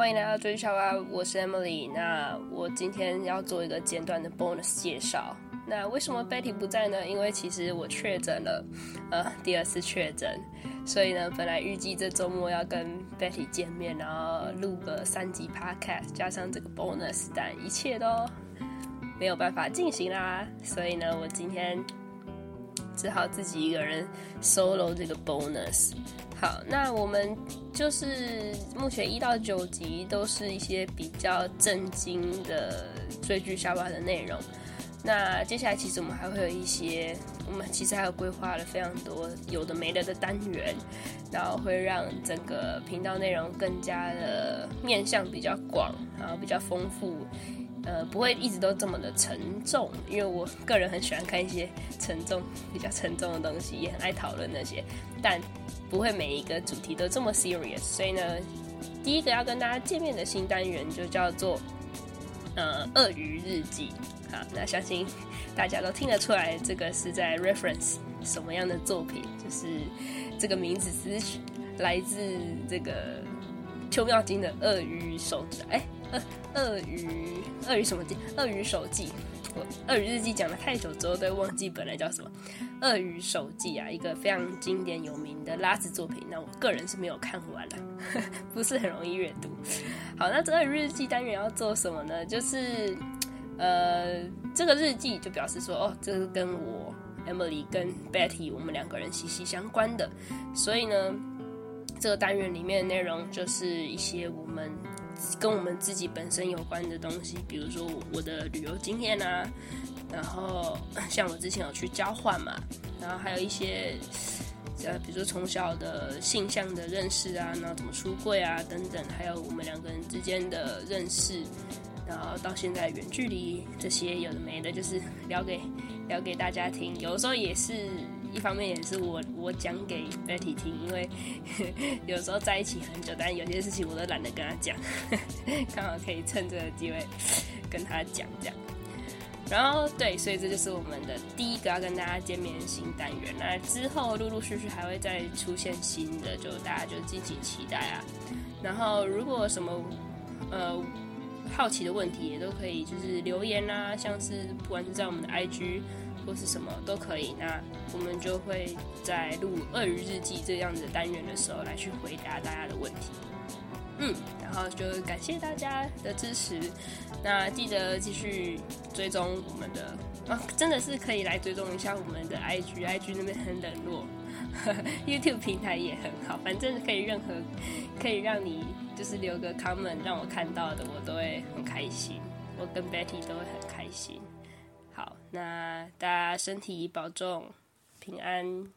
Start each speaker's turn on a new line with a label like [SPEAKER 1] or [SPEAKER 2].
[SPEAKER 1] 欢迎来到追剧小蛙，我是 Emily。那我今天要做一个简短的 bonus 介绍。那为什么 Betty 不在呢？因为其实我确诊了，呃，第二次确诊，所以呢，本来预计这周末要跟 Betty 见面，然后录个三集 podcast，加上这个 bonus，但一切都没有办法进行啦。所以呢，我今天只好自己一个人 solo 这个 bonus。好，那我们就是目前一到九集都是一些比较震惊的追剧笑话的内容。那接下来其实我们还会有一些，我们其实还有规划了非常多有的没的的单元，然后会让整个频道内容更加的面向比较广，然后比较丰富。呃，不会一直都这么的沉重，因为我个人很喜欢看一些沉重、比较沉重的东西，也很爱讨论那些，但不会每一个主题都这么 serious。所以呢，第一个要跟大家见面的新单元就叫做呃《鳄鱼日记》。好，那相信大家都听得出来，这个是在 reference 什么样的作品？就是这个名字是来自这个邱妙金的《鳄鱼手记》哎。鳄鳄鱼，鳄鱼什么记？鳄鱼手记。我鳄鱼日记讲了太久之后，都忘记本来叫什么。鳄鱼手记啊，一个非常经典有名的拉子作品。那我个人是没有看完了，不是很容易阅读。好，那这个日记单元要做什么呢？就是呃，这个日记就表示说，哦，这是跟我 Emily 跟 Betty 我们两个人息息相关的。所以呢，这个单元里面的内容就是一些我们。跟我们自己本身有关的东西，比如说我的旅游经验啊，然后像我之前有去交换嘛，然后还有一些呃，比如说从小的性向的认识啊，然后怎么出柜啊等等，还有我们两个人之间的认识，然后到现在远距离这些有的没的，就是聊给聊给大家听，有的时候也是。一方面也是我我讲给 Betty 听，因为 有时候在一起很久，但有些事情我都懒得跟他讲，刚好可以趁这个机会跟他讲这样。然后对，所以这就是我们的第一个要跟大家见面的新单元。那之后陆陆续续还会再出现新的，就大家就敬请期待啊。然后如果什么呃好奇的问题也都可以，就是留言啦，像是不管是在我们的 IG。或是什么都可以，那我们就会在录《鳄鱼日记》这样的单元的时候来去回答大家的问题。嗯，然后就感谢大家的支持，那记得继续追踪我们的真的是可以来追踪一下我们的 IG，IG 那边很冷落，YouTube 平台也很好，反正可以任何可以让你就是留个 comment 让我看到的，我都会很开心，我跟 Betty 都会很开心。好，那大家身体保重，平安。